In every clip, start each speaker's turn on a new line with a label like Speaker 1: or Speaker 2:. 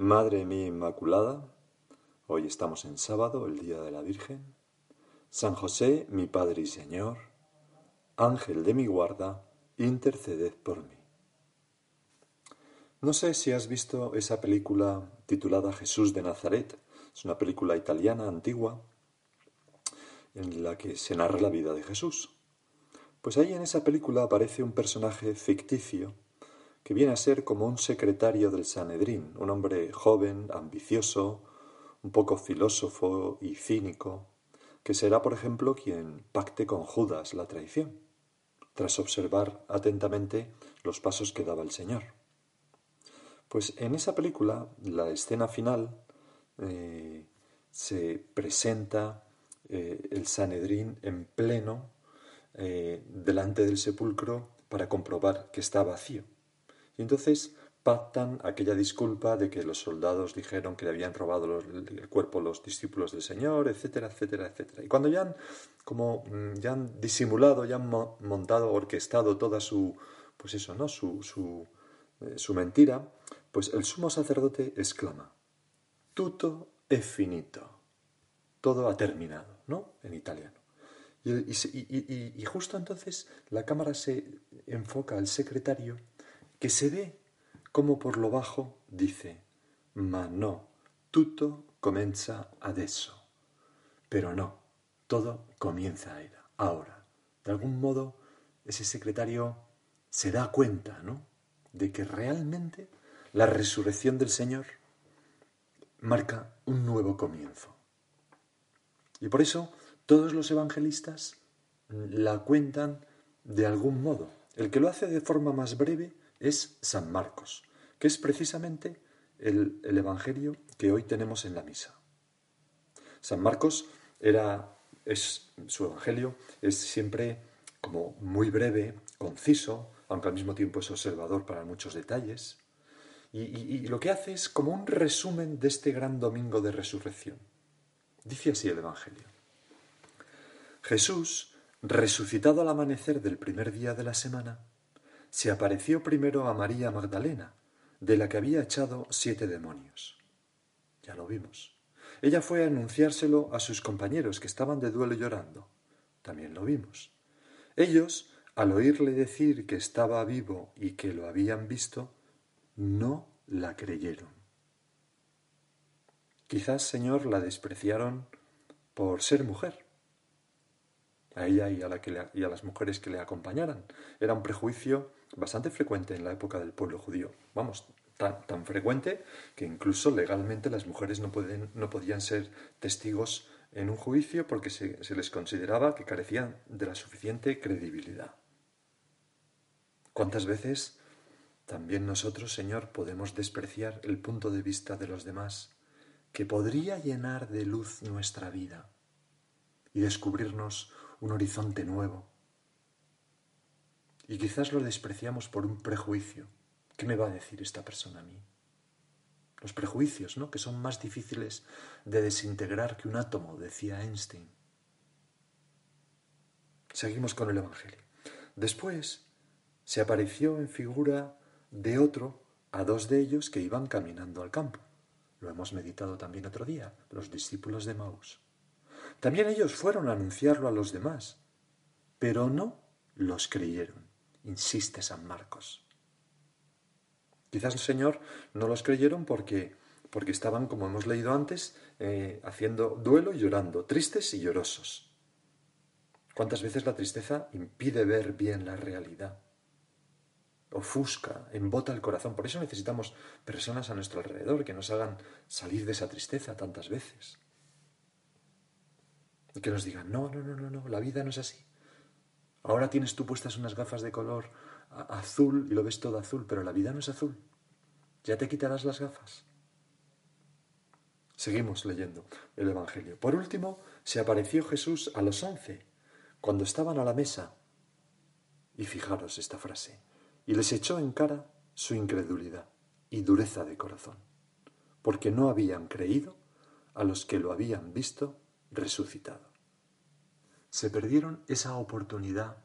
Speaker 1: Madre mía Inmaculada, hoy estamos en sábado, el Día de la Virgen. San José, mi Padre y Señor, Ángel de mi guarda, interceded por mí. No sé si has visto esa película titulada Jesús de Nazaret. Es una película italiana antigua en la que se narra la vida de Jesús. Pues ahí en esa película aparece un personaje ficticio que viene a ser como un secretario del Sanedrín, un hombre joven, ambicioso, un poco filósofo y cínico, que será, por ejemplo, quien pacte con Judas la traición, tras observar atentamente los pasos que daba el Señor. Pues en esa película, la escena final, eh, se presenta eh, el Sanedrín en pleno eh, delante del sepulcro para comprobar que está vacío. Y entonces pactan aquella disculpa de que los soldados dijeron que le habían robado el cuerpo los discípulos del Señor, etcétera, etcétera, etcétera. Y cuando ya han, como, mm, ya han disimulado, ya han montado, orquestado toda su, pues eso, ¿no? Su, su, eh, su mentira, pues el sumo sacerdote exclama, tutto è finito. Todo ha terminado, ¿no? En italiano. Y, y, y, justo entonces la cámara se enfoca al secretario que se ve como por lo bajo dice, ma no, tutto comienza adesso. Pero no, todo comienza ahora. De algún modo, ese secretario se da cuenta, ¿no? De que realmente la resurrección del Señor marca un nuevo comienzo. Y por eso todos los evangelistas la cuentan de algún modo. El que lo hace de forma más breve es San Marcos, que es precisamente el, Evangelio que hoy tenemos en la misa. San Marcos era, es, su Evangelio es siempre como muy breve, conciso, aunque al mismo tiempo es observador para muchos detalles. y, lo que hace es como un resumen de este gran domingo de resurrección. Dice así el Evangelio. Jesús, resucitado al amanecer del primer día de la semana, se apareció primero a María Magdalena, de la que había echado siete demonios. Ya lo vimos. Ella fue a anunciárselo a sus compañeros que estaban de duelo llorando. También lo vimos. Ellos, al oírle decir que estaba vivo y que lo habían visto, no la creyeron. Quizás, Señor, la despreciaron por ser mujer a ella y a, las mujeres que le acompañaran. Era un prejuicio bastante frecuente en la época del pueblo judío. Vamos, tan, tan frecuente que incluso legalmente las mujeres no, pueden, no podían ser testigos en un juicio porque se, se les consideraba que carecían de la suficiente credibilidad. ¿Cuántas veces también nosotros, Señor, podemos despreciar el punto de vista de los demás que podría llenar de luz nuestra vida y descubrirnos un horizonte nuevo. Y quizás lo despreciamos por un prejuicio. ¿Qué me va a decir esta persona a mí? Los prejuicios, ¿no? Que son más difíciles de desintegrar que un átomo, decía Einstein. Seguimos con el Evangelio. Después se apareció en figura de otro a dos de ellos que iban caminando al campo. Lo hemos meditado también otro día, los discípulos de Maús. También ellos fueron a anunciarlo a los demás, pero no los creyeron, insiste San Marcos. Quizás Señor no los creyeron porque, porque estaban, como hemos leído antes, eh, haciendo duelo y llorando, tristes y llorosos. ¿Cuántas veces la tristeza impide ver bien la realidad? Ofusca, embota el corazón. Por eso necesitamos personas a nuestro alrededor que nos hagan salir de esa tristeza tantas veces y que nos digan, no, no, no, no, no, la vida no es así. Ahora tienes tú puestas unas gafas de color azul y lo ves todo azul, pero la vida no es azul. Ya te quitarás las gafas. Seguimos leyendo el Evangelio. Por último, se apareció Jesús a los once, cuando estaban a la mesa. Y fijaros esta frase. Y les echó en cara su incredulidad y dureza de corazón, porque no habían creído a los que lo habían visto resucitado. Se perdieron esa oportunidad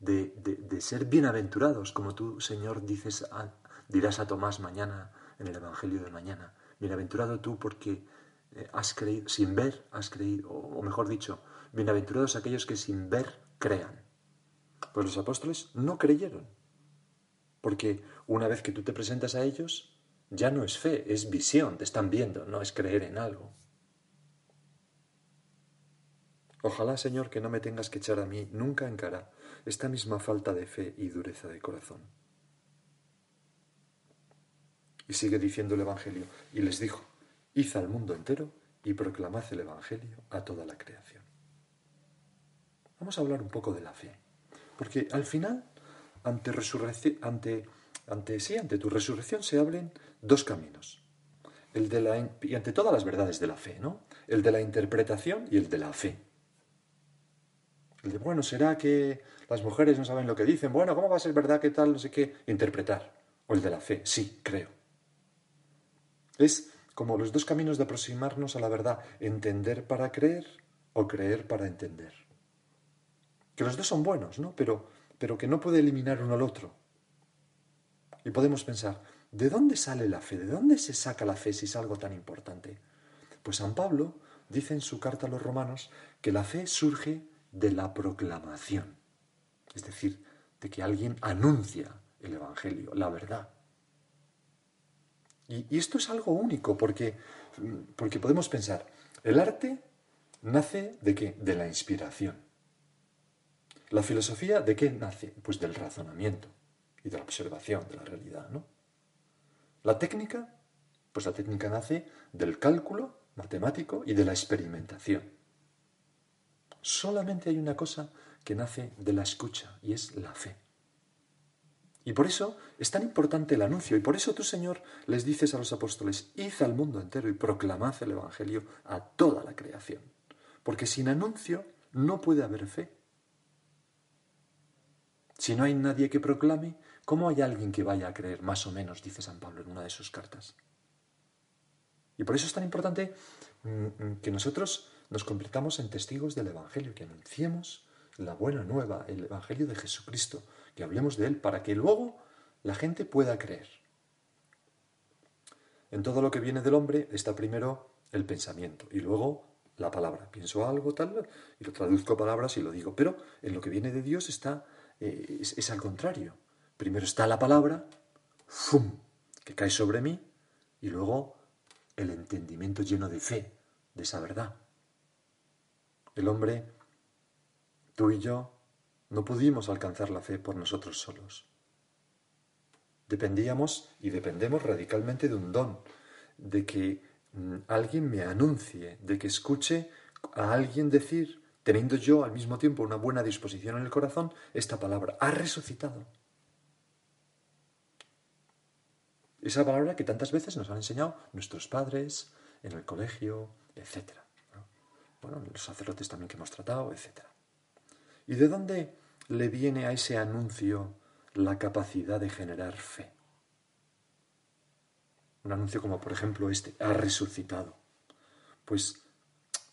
Speaker 1: de, ser bienaventurados, como tú, Señor, dices, dirás a Tomás mañana en el Evangelio de mañana. Bienaventurado tú porque eh, has creído, sin ver has creído, o mejor dicho, bienaventurados aquellos que sin ver crean. Pues los apóstoles no creyeron, porque una vez que tú te presentas a ellos, ya no es fe, es visión, te están viendo, no es creer en algo. Ojalá, Señor, que no me tengas que echar a mí nunca en cara esta misma falta de fe y dureza de corazón. Y sigue diciendo el Evangelio, y les dijo, id al mundo entero y proclamad el Evangelio a toda la creación. Vamos a hablar un poco de la fe, porque al final, ante, ante, ante, sí, ante tu resurrección se abren dos caminos. El de la, y ante todas las verdades de la fe, ¿no? El de la interpretación y el de la fe. El de, bueno, ¿será que las mujeres no saben lo que dicen? Bueno, ¿cómo va a ser verdad que tal, no sé qué? Interpretar. O el de la fe, sí, creo. Es como los dos caminos de aproximarnos a la verdad, entender para creer o creer para entender. Que los dos son buenos, ¿no? Pero, pero que no puede eliminar uno al otro. Y podemos pensar, ¿de dónde sale la fe? ¿De dónde se saca la fe si es algo tan importante? Pues San Pablo dice en su carta a los romanos que la fe surge de la proclamación, es decir, de que alguien anuncia el Evangelio, la verdad. Y, esto es algo único porque, porque podemos pensar, el arte nace de qué? De la inspiración. La filosofía de qué nace? Pues del razonamiento y de la observación de la realidad, ¿no? La técnica, pues la técnica nace del cálculo matemático y de la experimentación. Solamente hay una cosa que nace de la escucha y es la fe. Y por eso es tan importante el anuncio. Y por eso tú, Señor, les dices a los apóstoles, id al mundo entero y proclamad el Evangelio a toda la creación. Porque sin anuncio no puede haber fe. Si no hay nadie que proclame, ¿cómo hay alguien que vaya a creer? Más o menos, dice San Pablo en una de sus cartas. Y por eso es tan importante mm, mm, que nosotros nos completamos en testigos del Evangelio, que anunciemos la buena nueva, el Evangelio de Jesucristo, que hablemos de Él para que luego la gente pueda creer. En todo lo que viene del hombre está primero el pensamiento y luego la palabra. Pienso algo tal y lo traduzco a palabras y lo digo, pero en lo que viene de Dios está eh, es, al contrario. Primero está la palabra, ¡fum!, que cae sobre mí y luego el entendimiento lleno de fe de esa verdad. El hombre, tú y yo, no pudimos alcanzar la fe por nosotros solos. Dependíamos y dependemos radicalmente de un don, de que mm, alguien me anuncie, de que escuche a alguien decir, teniendo yo al mismo tiempo una buena disposición en el corazón, esta palabra, ha resucitado. Esa palabra que tantas veces nos han enseñado nuestros padres, en el colegio, etc. Bueno, los sacerdotes también que hemos tratado, etc. ¿Y de dónde le viene a ese anuncio la capacidad de generar fe? Un anuncio como por ejemplo este, ha resucitado. Pues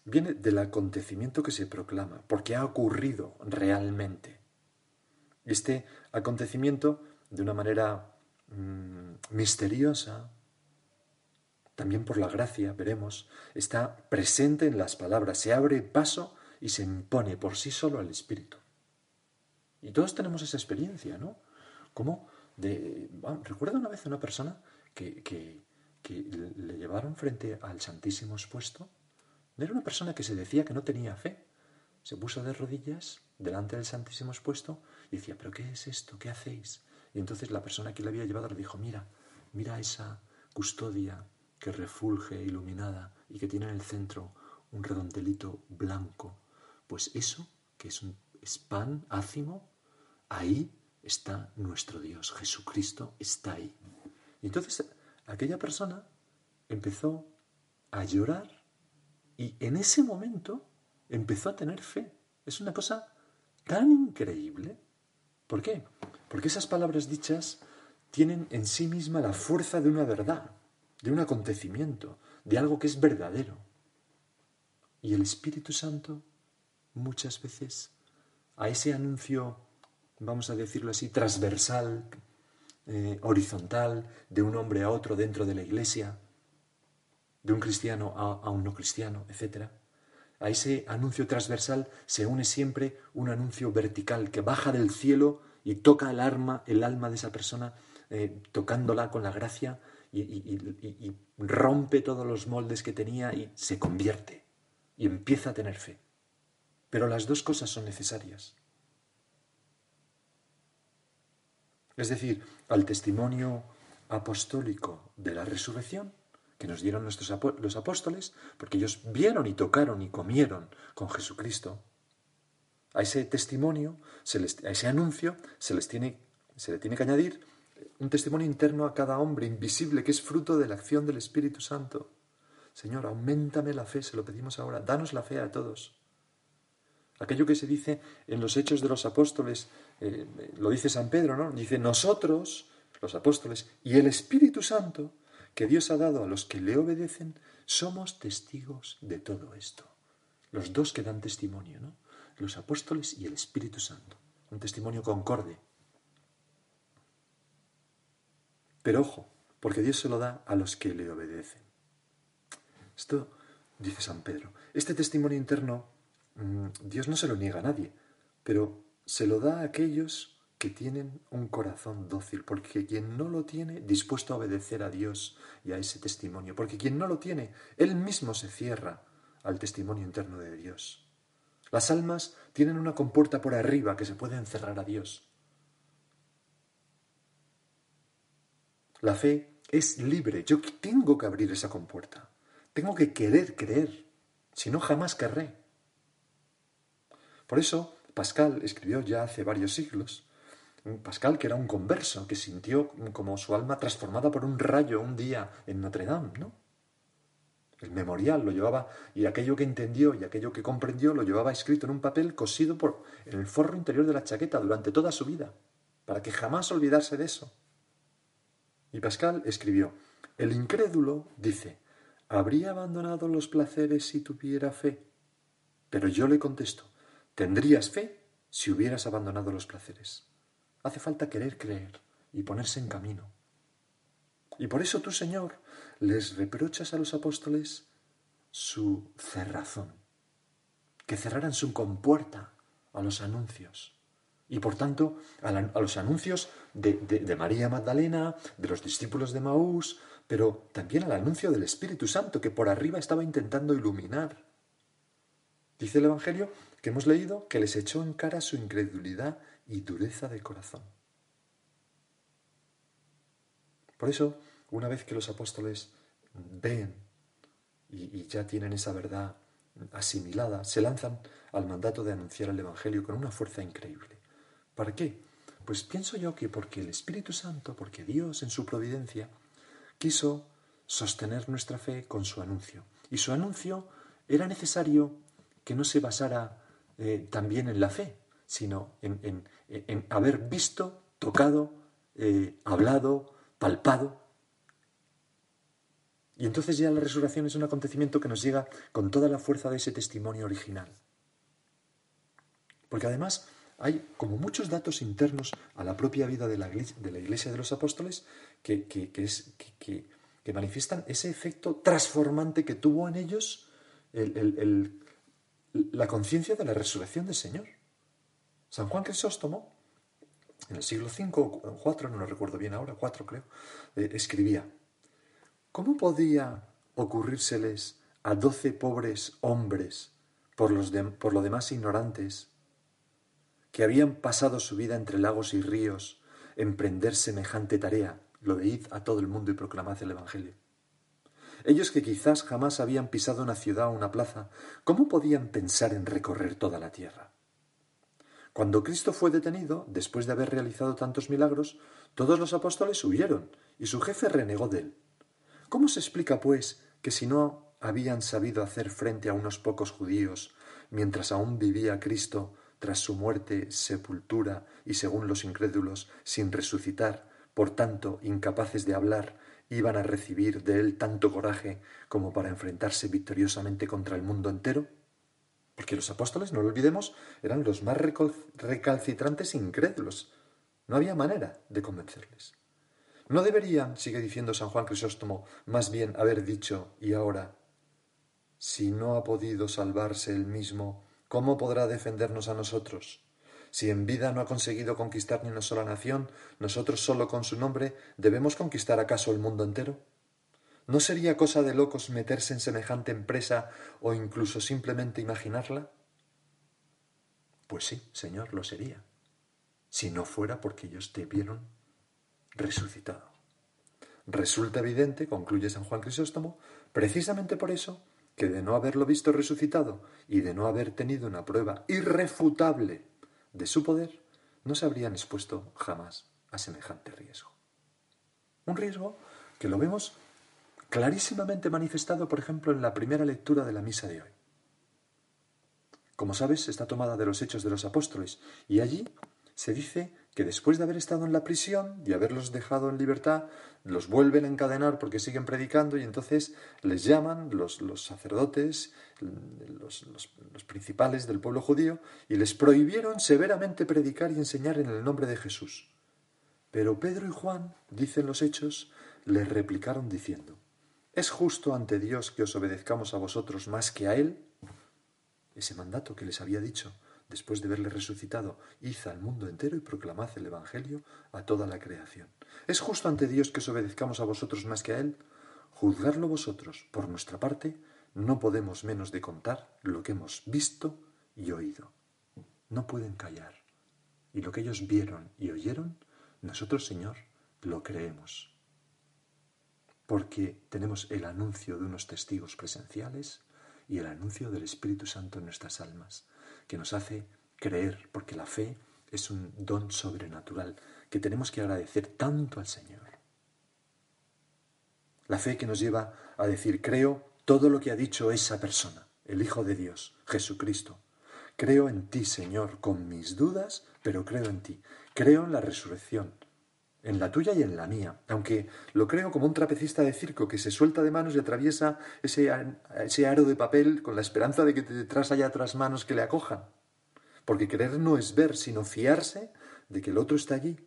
Speaker 1: viene del acontecimiento que se proclama, porque ha ocurrido realmente. Este acontecimiento, de una manera mm, misteriosa, también por la gracia, veremos, está presente en las palabras, se abre paso y se impone por sí solo al Espíritu. Y todos tenemos esa experiencia, ¿no? Como de... recuerdo una vez una persona que, que, le llevaron frente al Santísimo expuesto. Era una persona que se decía que no tenía fe. Se puso de rodillas delante del Santísimo expuesto y decía, ¿pero qué es esto? ¿Qué hacéis? Y entonces la persona que le había llevado le dijo, mira, mira esa custodia que refulge iluminada y que tiene en el centro un redondelito blanco. Pues eso, que es un es pan ácimo, ahí está nuestro Dios. Jesucristo está ahí. Y entonces aquella persona empezó a llorar y en ese momento empezó a tener fe. Es una cosa tan increíble. ¿Por qué? Porque esas palabras dichas tienen en sí misma la fuerza de una verdad, de un acontecimiento, de algo que es verdadero. Y el Espíritu Santo muchas veces a ese anuncio, vamos a decirlo así, transversal, eh, horizontal, de un hombre a otro dentro de la iglesia, de un cristiano a, un no cristiano, etc. A ese anuncio transversal se une siempre un anuncio vertical que baja del cielo y toca el alma, el alma de esa persona, eh, tocándola con la gracia y rompe todos los moldes que tenía y se convierte y empieza a tener fe. Pero las dos cosas son necesarias. Es decir, al testimonio apostólico de la resurrección que nos dieron nuestros los apóstoles, porque ellos vieron y tocaron y comieron con Jesucristo. A ese testimonio, a ese anuncio, se, les se le tiene que añadir un testimonio interno a cada hombre, invisible, que es fruto de la acción del Espíritu Santo. Señor, aumentame la fe, se lo pedimos ahora, danos la fe a todos. Aquello que se dice en los hechos de los apóstoles, eh, lo dice San Pedro, ¿no? Dice, nosotros, los apóstoles, y el Espíritu Santo, que Dios ha dado a los que le obedecen, somos testigos de todo esto. Los dos que dan testimonio, ¿no? Los apóstoles y el Espíritu Santo. Un testimonio concorde. Pero ojo, porque Dios se lo da a los que le obedecen. Esto dice San Pedro. Este testimonio interno, mm, Dios no se lo niega a nadie, pero se lo da a aquellos que tienen un corazón dócil, porque quien no lo tiene, dispuesto a obedecer a Dios y a ese testimonio, porque quien no lo tiene, él mismo se cierra al testimonio interno de Dios. Las almas tienen una compuerta por arriba que se puede encerrar a Dios. La fe es libre, yo tengo que abrir esa compuerta, tengo que querer creer, si no jamás querré. Por eso Pascal escribió ya hace varios siglos Pascal, que era un converso, que sintió como su alma transformada por un rayo un día en Notre Dame, ¿no? El memorial lo llevaba, y aquello que entendió y aquello que comprendió lo llevaba escrito en un papel cosido por, en el forro interior de la chaqueta durante toda su vida, para que jamás olvidase de eso. Y Pascal escribió, el incrédulo, dice, ¿habría abandonado los placeres si tuviera fe? Pero yo le contesto, tendrías fe si hubieras abandonado los placeres. Hace falta querer creer y ponerse en camino. Y por eso tú, Señor, les reprochas a los apóstoles su cerrazón, que cerraran su compuerta a los anuncios. Y por tanto, a, los anuncios de, María Magdalena, de los discípulos de Maús, pero también al anuncio del Espíritu Santo, que por arriba estaba intentando iluminar. Dice el Evangelio que hemos leído que les echó en cara su incredulidad y dureza de corazón. Por eso, una vez que los apóstoles ven y, ya tienen esa verdad asimilada, se lanzan al mandato de anunciar el Evangelio con una fuerza increíble. ¿Para qué? Pues pienso yo que porque el Espíritu Santo, porque Dios en su providencia, quiso sostener nuestra fe con su anuncio. Y su anuncio era necesario que no se basara eh, también en la fe, sino en, haber visto, tocado, eh, hablado, palpado. Y entonces ya la resurrección es un acontecimiento que nos llega con toda la fuerza de ese testimonio original. Porque además hay como muchos datos internos a la propia vida de la iglesia de, los apóstoles que, que, manifiestan ese efecto transformante que tuvo en ellos la conciencia de la resurrección del Señor. San Juan Crisóstomo, en el siglo V o IV, no lo recuerdo bien ahora, IV creo, eh, escribía, ¿cómo podía ocurrírseles a doce pobres hombres, por, los por lo demás ignorantes, que habían pasado su vida entre lagos y ríos, emprender semejante tarea, lo de a todo el mundo y proclamad el Evangelio? Ellos que quizás jamás habían pisado una ciudad o una plaza, ¿cómo podían pensar en recorrer toda la tierra? Cuando Cristo fue detenido, después de haber realizado tantos milagros, todos los apóstoles huyeron y su jefe renegó de él. ¿Cómo se explica, pues, que si no habían sabido hacer frente a unos pocos judíos mientras aún vivía Cristo tras su muerte, sepultura y, según los incrédulos, sin resucitar, por tanto, incapaces de hablar, iban a recibir de él tanto coraje como para enfrentarse victoriosamente contra el mundo entero? Porque los apóstoles, no lo olvidemos, eran los más recalcitrantes incrédulos. No había manera de convencerles. No deberían, sigue diciendo San Juan Crisóstomo, más bien haber dicho, y ahora, si no ha podido salvarse él mismo, ¿cómo podrá defendernos a nosotros? Si en vida no ha conseguido conquistar ni una sola nación, nosotros solo con su nombre debemos conquistar acaso el mundo entero? ¿No sería cosa de locos meterse en semejante empresa o incluso simplemente imaginarla? Pues sí, Señor, lo sería, si no fuera porque ellos te vieron resucitado. Resulta evidente, concluye San Juan Crisóstomo, precisamente por eso, que de no haberlo visto resucitado y de no haber tenido una prueba irrefutable de su poder, no se habrían expuesto jamás a semejante riesgo. Un riesgo que lo vemos clarísimamente manifestado, por ejemplo, en la primera lectura de la misa de hoy. Como sabes, está tomada de los Hechos de los Apóstoles y allí se dice que después de haber estado en la prisión y haberlos dejado en libertad, los vuelven a encadenar porque siguen predicando y entonces les llaman los, sacerdotes, los, los, principales del pueblo judío, y les prohibieron severamente predicar y enseñar en el nombre de Jesús. Pero Pedro y Juan, dicen los hechos, les replicaron diciendo, ¿es justo ante Dios que os obedezcamos a vosotros más que a Él? Ese mandato que les había dicho, después de verle resucitado, id al mundo entero y proclamad el Evangelio a toda la creación. ¿Es justo ante Dios que os obedezcamos a vosotros más que a Él? Juzgarlo vosotros. Por nuestra parte, no podemos menos de contar lo que hemos visto y oído. No pueden callar. Y lo que ellos vieron y oyeron, nosotros, Señor, lo creemos. Porque tenemos el anuncio de unos testigos presenciales y el anuncio del Espíritu Santo en nuestras almas que nos hace creer, porque la fe es un don sobrenatural que tenemos que agradecer tanto al Señor. La fe que nos lleva a decir, creo todo lo que ha dicho esa persona, el Hijo de Dios, Jesucristo. Creo en ti, Señor, con mis dudas, pero creo en ti. Creo en la resurrección, en la tuya y en la mía, aunque lo creo como un trapecista de circo que se suelta de manos y atraviesa ese, ese aro de papel con la esperanza de que detrás haya otras manos que le acojan. Porque creer no es ver, sino fiarse de que el otro está allí.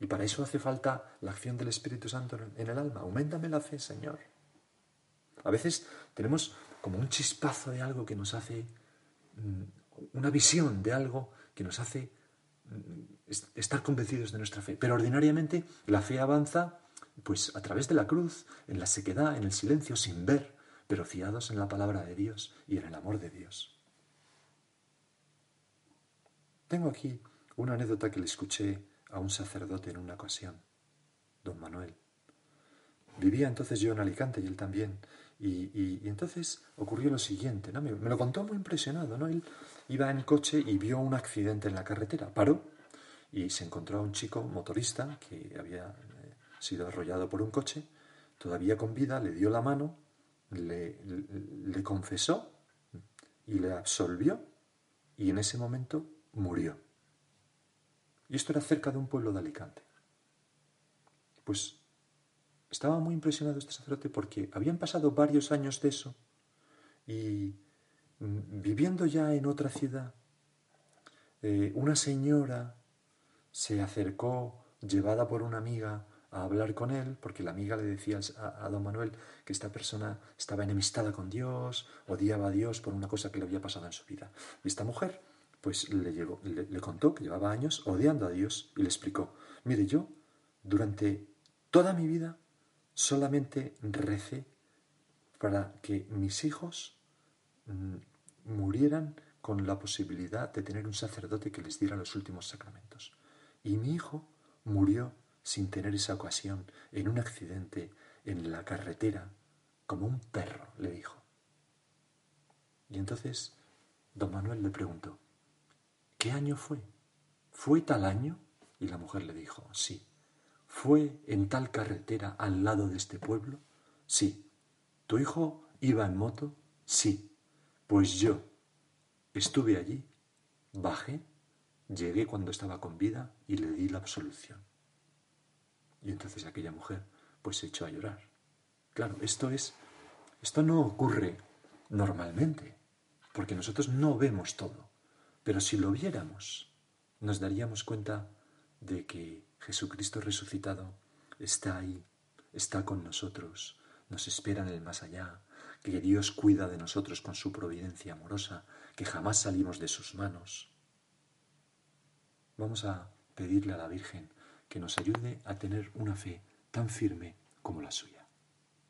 Speaker 1: Y para eso hace falta la acción del Espíritu Santo en el alma. Aumentame la fe, Señor. A veces tenemos como un chispazo de algo que nos hace, mm, una visión de algo que nos hace estar convencidos de nuestra fe. Pero ordinariamente la fe avanza pues a través de la cruz, en la sequedad, en el silencio, sin ver, pero fiados en la palabra de Dios y en el amor de Dios. Tengo aquí una anécdota que le escuché a un sacerdote en una ocasión, don Manuel. Vivía entonces yo en Alicante y él también. Y, entonces ocurrió lo siguiente, ¿no? Me, me, lo contó muy impresionado, ¿no? Él iba en coche y vio un accidente en la carretera, paró y se encontró a un chico motorista que había eh, sido arrollado por un coche, todavía con vida, le dio la mano, le, le confesó y le absolvió y en ese momento murió. Y esto era cerca de un pueblo de Alicante. Pues estaba muy impresionado este sacerdote porque habían pasado varios años de eso y mm, viviendo ya en otra ciudad, eh, una señora se acercó, llevada por una amiga, a hablar con él, porque la amiga le decía a, don Manuel que esta persona estaba enemistada con Dios, odiaba a Dios por una cosa que le había pasado en su vida. Y esta mujer pues le, le, contó que llevaba años odiando a Dios y le explicó, mire, yo durante toda mi vida solamente recé para que mis hijos mm, murieran con la posibilidad de tener un sacerdote que les diera los últimos sacramentos. Y mi hijo murió sin tener esa ocasión en un accidente en la carretera, como un perro, le dijo. Y entonces don Manuel le preguntó, ¿Qué año fue? ¿Fue tal año? Y la mujer le dijo, sí. ¿Fue en tal carretera al lado de este pueblo? Sí. Tu hijo ¿Iba en moto? Sí. Pues yo estuve allí, bajé, llegué cuando estaba con vida y le di la absolución. Y entonces aquella mujer pues se echó a llorar. Claro, esto es esto no ocurre normalmente, porque nosotros no vemos todo, pero si lo viéramos, nos daríamos cuenta de que Jesucristo resucitado está ahí, está con nosotros, nos espera en el más allá, que Dios cuida de nosotros con su providencia amorosa, que jamás salimos de sus manos. Vamos a pedirle a la Virgen que nos ayude a tener una fe tan firme como la suya.